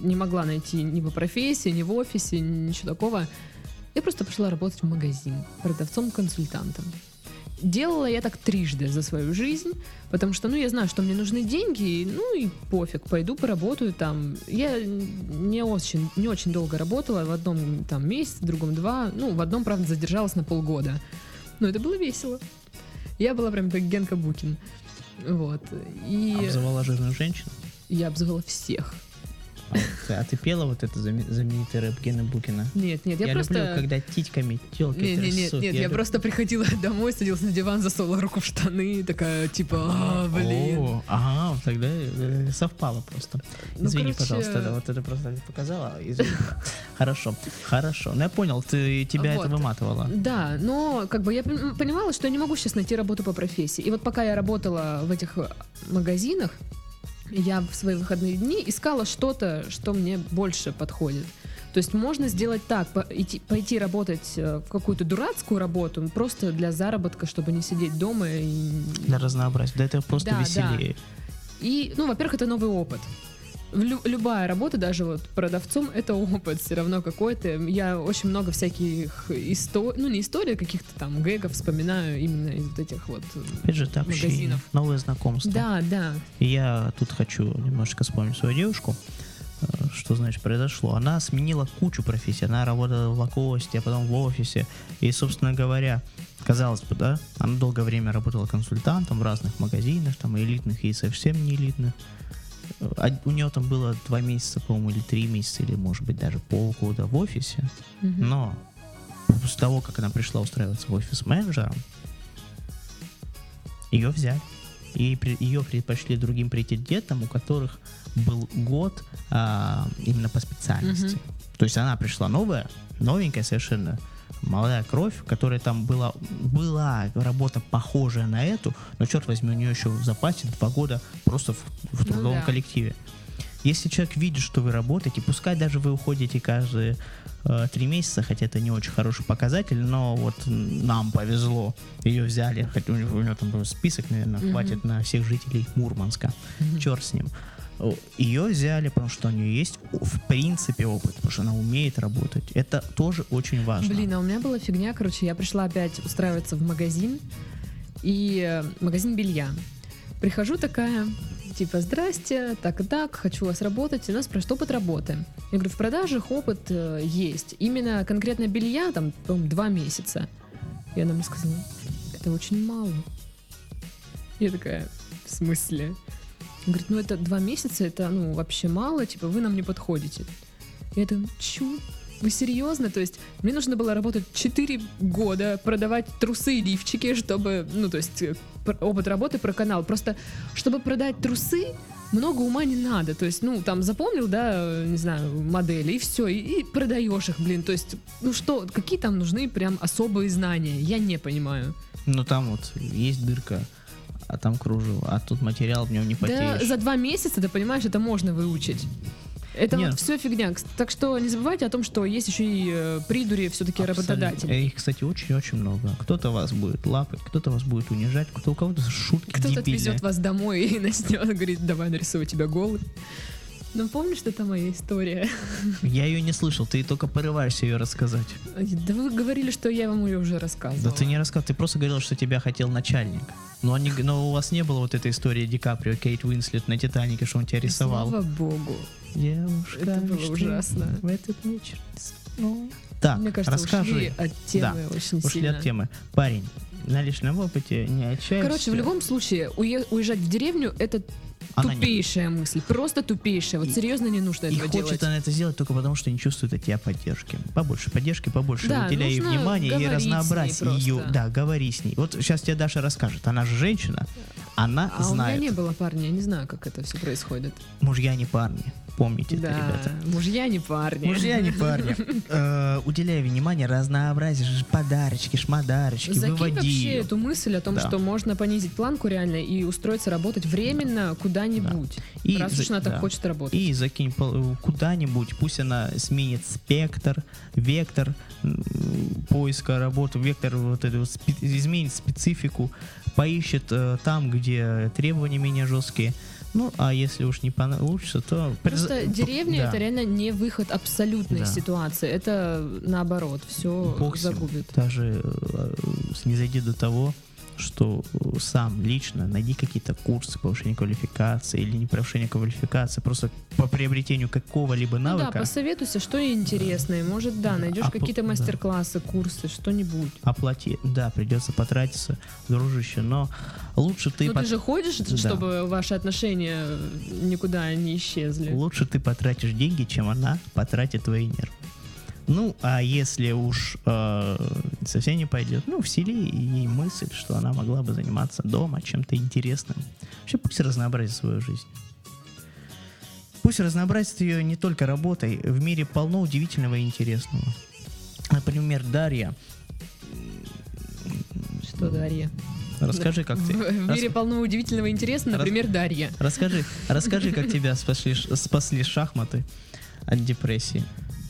не могла найти ни по профессии, ни в офисе, ничего такого, я просто пошла работать в магазин продавцом-консультантом. Делала я так трижды за свою жизнь, потому что, ну, я знаю, что мне нужны деньги, и, ну и пофиг, пойду поработаю там. Я не очень, не очень долго работала, в одном там месяц, в другом два, ну, в одном, правда, задержалась на полгода. Но это было весело. Я была прям как Генка Букин. Вот. И Обзывала жирную женщину. я обзывала всех. А, ты- пела вот это знаме- знаменитый рэп Гена Букина? Нет, нет, я, Я, просто... люблю, когда титьками телки Не, не, нет, трясут. нет, я, люб- просто приходила домой, садилась на диван, засовывала руку в штаны, такая, типа, а, блин. О, ага, тогда э, совпало просто. Ну, Извини, короче, пожалуйста, да, вот это просто показала. Извини. Хорошо, хорошо. Ну я понял, ты тебя это выматывало. Да, но как бы я пон- понимала, что я не могу сейчас найти работу по профессии. И вот пока я работала в этих магазинах, я в свои выходные дни искала что-то, что мне больше подходит. То есть можно сделать так, по- идти- пойти работать э, в какую-то дурацкую работу, просто для заработка, чтобы не сидеть дома и Для разнообразия. Да это просто Да, да. веселее. И, ну, во-первых, это новый опыт. Лю- любая работа, даже вот продавцом, это опыт все равно какой-то. Я очень много всяких историй, ну не историй, а каких-то там гэгов вспоминаю именно из вот этих вот. э, Опять же, это общение, Магазинов. новые знакомства. Да, да. И я тут хочу немножко вспомнить свою девушку. Э, Что, значит, произошло? Она сменила кучу профессий. Она работала в лакосте, а потом в офисе. И, собственно говоря, казалось бы, да, она долгое время работала консультантом в разных магазинах, там элитных, и совсем не элитных. А У нее там было два месяца, по-моему, или три месяца, или, может быть, даже полгода в офисе. Но после того, как она пришла устраиваться в офис менеджером, ее взяли. И ее предпочли другим претендентам, у которых был год а, именно по специальности. То есть она пришла новая, новенькая совершенно, молодая кровь, которая там была, была работа похожая на эту, но черт возьми, у нее еще в запасе два года просто в, в Ну трудовом да. коллективе. Если человек видит, что вы работаете, пускай даже вы уходите каждые э, три месяца, хотя это не очень хороший показатель, но вот нам повезло, ее взяли, хотя у него, у него там был список, наверное, Мгм. хватит на всех жителей Мурманска, Мгм. черт с ним. Ее взяли, потому что у нее есть в принципе опыт, потому что она умеет работать. Это тоже очень важно. Блин, а у меня была фигня, короче, я пришла опять устраиваться в магазин, и э, магазин белья. Прихожу такая, типа, здрасте, так и так, хочу вас работать, и у нас спрашивают опыт работы. Я говорю, в продажах опыт э, есть, именно конкретно белья, там, по-моему, два месяца. И она мне сказала, это очень мало. Я такая, в смысле? Говорит, ну это два месяца, это ну вообще мало, типа вы нам не подходите. Я думаю, чу? Вы серьезно? То есть мне нужно было работать 4 года, продавать трусы и лифчики, чтобы, ну то есть э, опыт работы про канал. Просто чтобы продать трусы, много ума не надо. То есть, ну, там запомнил, да, не знаю, модели, и все, и, и продаешь их, блин. То есть, ну что, какие там нужны прям особые знания? Я не понимаю. Ну там вот есть дырка, а там кружево, а тут материал в нем не Да потеешь. за два месяца, ты понимаешь, это можно выучить. Это Нет. вот все фигня. Так что не забывайте о том, что есть еще и э, придури все-таки работодатели. Их, кстати, очень-очень много. Кто-то вас будет лапать, кто-то вас будет унижать, кто у кого-то шутки Кто-то отвезет вас домой и начнет говорить, давай нарисую тебя голый. Ну, помнишь, это моя история? Я ее не слышал, ты только порываешься ее рассказать. Да вы говорили, что я вам ее уже рассказывала. Да ты не рассказал, ты просто говорил, что тебя хотел начальник. Но, они, но у вас не было вот этой истории Ди Каприо, Кейт Уинслет на Титанике, что он тебя рисовал. Слава богу. Девушка, Это было ужасно. В этот вечер. снова. Так, Мне кажется, расскажи. ушли от темы очень Ушли сильно. от темы. Парень, на личном опыте не отчаивайся. Короче, в любом случае, уе- уезжать в деревню это Она не- тупейшая мысль. Просто тупейшая. Вот И- серьезно не нужно И этого хочет делать. она это сделать только потому, что не чувствует от тебя поддержки. Побольше поддержки, побольше Да, уделяй ей внимание и разнообразь ее. Да, говори с ней. Вот сейчас тебе Даша расскажет. Она же женщина, она А у меня знает. не было парня, я не знаю, как это все происходит. Мужья не парни. Помните это, Да, ребята. мужья не парни. Мужья не парни. Э, Уделяй внимание разнообразию, ж- подарочки, шмодарочки, Закинь выводи вообще эту мысль о том, Да. что можно понизить планку реально и устроиться работать временно куда-нибудь. И раз уж она так да. хочет работать. И закинь пол- куда-нибудь, пусть она сменит спектр, вектор поиска работы, вектор вот эту изменит специфику, поищет э, там, где требования менее жесткие. Ну, а если уж не получится, то... Просто деревня да. это реально не выход абсолютной Да. ситуации. Это наоборот, все Бог загубит. Даже э, не зайди до того, что э, сам лично найди какие-то курсы повышения квалификации или не повышения квалификации, просто по приобретению какого-либо Ну да, навыка. посоветуйся, что интересное. Может, да, найдешь по- какие-то да. мастер-классы, курсы, что-нибудь. оплати, да, придется потратиться, дружище, но лучше ты, Ну пот- ты же ходишь, Да. чтобы ваши отношения никуда не исчезли. лучше ты потратишь деньги, чем она потратит твои нервы. Ну, а если уж э, совсем не пойдет, ну, всели ей мысль, что она могла бы заниматься дома чем-то интересным. Вообще пусть разнообразит свою жизнь. Пусть разнообразит ее не только работой. В мире полно удивительного и интересного. Например, Дарья. Что, Дарья? Расскажи, как ты... В, в рас- мире полно удивительного и интересного, Рас- например, Дарья. Расскажи, расскажи, как тебя спасли, спасли шахматы от депрессии.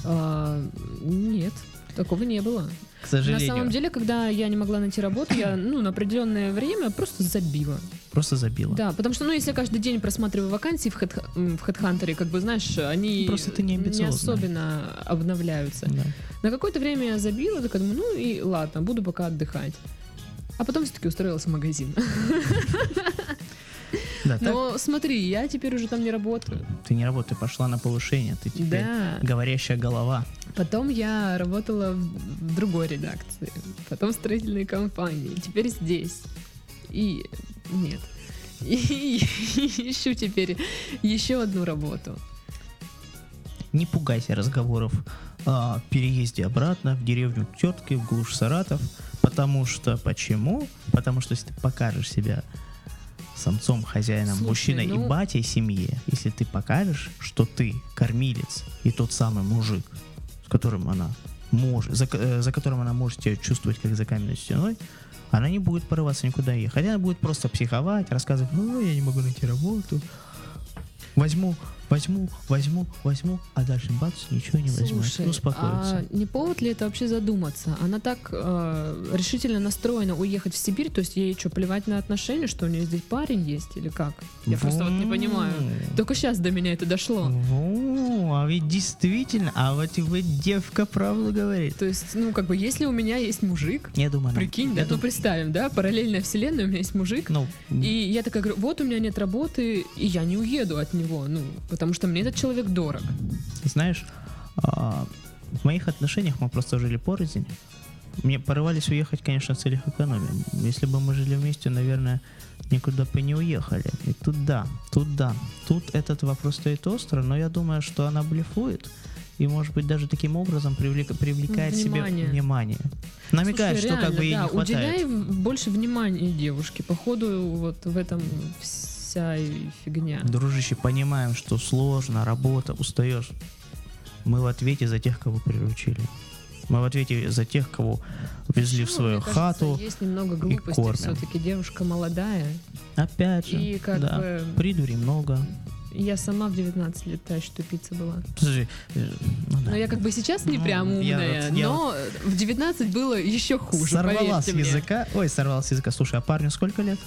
А, нет, такого не было. К сожалению, На самом деле, когда я не могла найти работу, я ну, на определенное время просто забила. просто забила. Да, потому что, ну, если я каждый день просматриваю вакансии в, HeadHunter, как бы, знаешь, они просто ты не амбициозная. особенно обновляются. Да. На какое-то время я забила, такая думаю, ну и ладно, буду пока отдыхать. А потом все-таки устроилась в магазин. Да, так Но смотри, я теперь уже там не работаю. ты не работай, пошла на повышение, ты теперь Да. говорящая голова. Потом я работала в в другой редакции, потом в строительной компании, теперь здесь. И нет. И ищу теперь еще одну работу. Не пугайся разговоров о переезде обратно в деревню к тетке, в глушь Саратов. Потому что, почему? Потому что если ты покажешь себя самцом, хозяином, Слушай, мужчиной ну- и батей семье, если ты покажешь, что ты кормилец и тот самый мужик, с которым она может, за, э, за которым она может себя чувствовать как за каменной стеной, она не будет порываться никуда ехать. Она будет просто психовать, рассказывать, ну, я не могу найти работу. Возьму, возьму, возьму, возьму, а дальше бац, ничего не возьму. Слушай, Успокоится. а не повод ли это вообще задуматься? Она так э, решительно настроена уехать в Сибирь, то есть ей что, плевать на отношения, что у нее здесь парень есть или как? Я просто вот не понимаю. Только сейчас до меня это дошло. Во, а ведь действительно, а вот и вы девка правду говорит. То есть, ну, как бы, если у меня есть мужик, Я думаю, прикинь, да, ну, представим, да, параллельная вселенная, у меня есть мужик, ну, и я такая говорю, вот у меня нет работы, и я не уеду от него, ну, потому что мне этот человек дорог. знаешь, а, в моих отношениях мы просто жили порознь. Мне порывались уехать, конечно, в целях экономии. Если бы мы жили вместе, наверное, никуда бы не уехали. И тут да, тут да. Тут этот вопрос стоит остро, но я думаю, что она блефует. И, может быть, даже таким образом привлека- привлекает Внимание. себе внимание. Намекает, Слушай, что как бы ей реально, не да, хватает. уделяй больше внимания девушке. Походу, вот в этом вся и фигня. Дружище, понимаем, что сложно, работа, устаешь. Мы в ответе за тех, кого приручили. Мы в ответе за тех, кого везли в Ну, свою мне кажется, хату. есть немного глупости. Все-таки девушка молодая. Опять же, И как да. бы придури много. я сама в 19 лет та еще тупица была. Слушай, э, ну да. Но я как бы сейчас не Ну, прям я умная, вот- я но в 19 было еще хуже, Сорвала с поверьте мне. языка. Ой, сорвала с языка. Слушай, а парню сколько лет?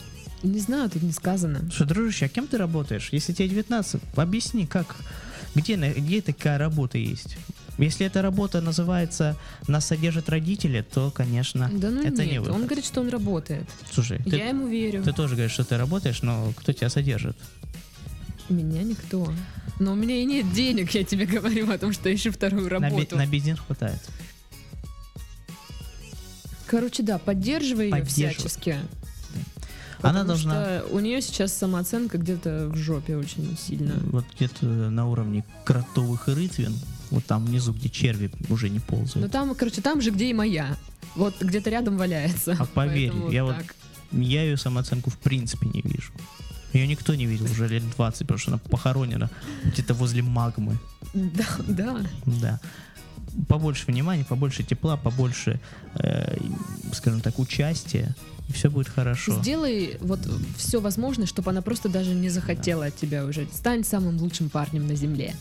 Не знаю, тут не сказано. Слушай, дружище, а кем ты работаешь? Если тебе 19, объясни, как, где, на- где такая работа есть? Если эта работа называется «Нас содержат родители», то, конечно, Да ну это не нет, выход. он говорит, что он работает. Слушай, ты, Я ему верю. ты тоже говоришь, что ты работаешь, но кто тебя содержит? Меня никто. Но у меня и нет денег, я тебе говорю о том, что ищу вторую На, работу. на бензин хватает. Короче, да, поддерживай ее Поддерживай. всячески. Она должна у нее сейчас самооценка где-то в жопе очень сильно. вот где-то на уровне кротовых рытвин, вот там внизу, где черви уже не ползают. там, короче, там же, где и моя. Вот где-то рядом валяется. А поверь, я вот. Я ее самооценку в принципе не вижу. Ее никто не видел уже лет 20, потому что она похоронена где-то возле магмы. Да, да. Да. Побольше внимания, побольше тепла, побольше, э, скажем так, участия, и все будет хорошо. Сделай вот все возможное, чтобы она просто даже не захотела от тебя уже. Стань самым лучшим парнем на земле.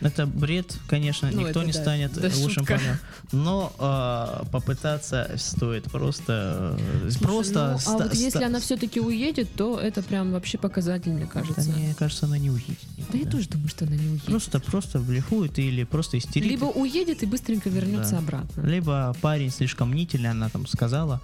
Это бред, конечно, Ну, никто это не да, станет да, лучшим шутка. парнем. Но э, попытаться стоит просто, э, просто. Ну, а ста- вот если ста- она все-таки уедет, то это прям вообще показатель, мне Да кажется. мне кажется, она не уедет. Да я никуда. тоже думаю, что она не уедет. Просто, просто блефует или просто истерит. Либо уедет и быстренько вернется Да. обратно. Либо парень слишком мнительный, она там сказала.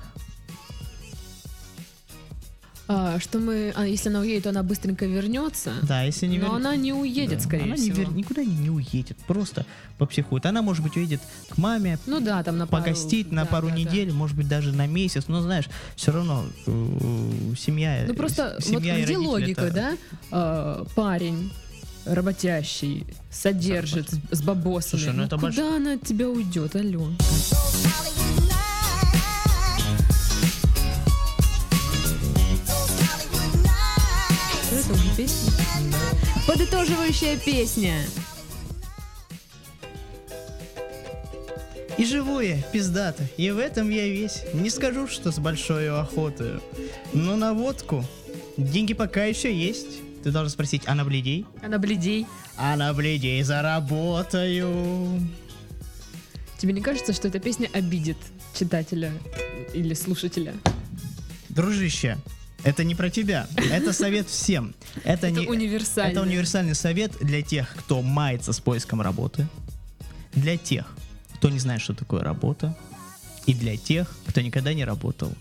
А, что мы, а если она уедет, то она быстренько вернется. Да, если не Но вер- она не уедет, Да, скорее она не всего. вер- никуда не, не уедет, просто попсихует. Она, может быть, уедет к маме, Ну да, там на пару... погостить на да, пару да, да. недель, может быть, даже на месяц. Но знаешь, все равно э, семья. Ну просто вот семья и где логика, это- да? А, парень работящий, содержит с с бабосами. Слушай, ну это куда больш- она от тебя уйдет, алло? Песня? Подытоживающая песня. И живу я, пиздато, и в этом я весь. Не скажу, что с большой охотой. Но на водку деньги пока еще есть. Ты должен спросить, а на бледей? Она бледей. А на бледей заработаю. Тебе не кажется, что эта песня обидит читателя или слушателя? Дружище, это не про тебя. Это совет всем. Это, Это не... универсальный. Это универсальный совет для тех, кто мается с поиском работы, для тех, кто не знает, что такое работа, и для тех, кто никогда не работал.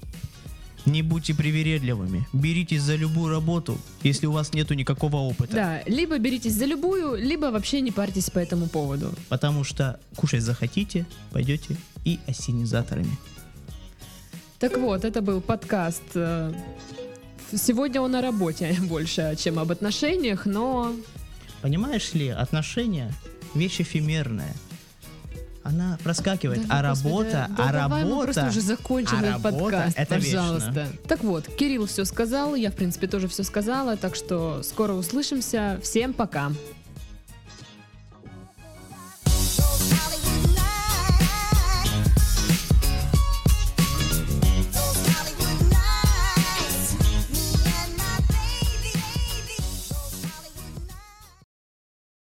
Не будьте привередливыми. Беритесь за любую работу, если у вас нету никакого опыта. Да, либо беритесь за любую, либо вообще не парьтесь по этому поводу. Потому что кушать захотите, пойдете и осенизаторами. Так вот, это был подкаст. Сегодня он о работе больше, чем об отношениях, но Понимаешь ли, отношения вещь эфемерная. Она проскакивает, Да, а работа, да а мы работа. уже закончим а этот работа подкаст, это пожалуйста. Так вот, Кирилл все сказал, я в принципе тоже все сказала, так что скоро услышимся. Всем пока.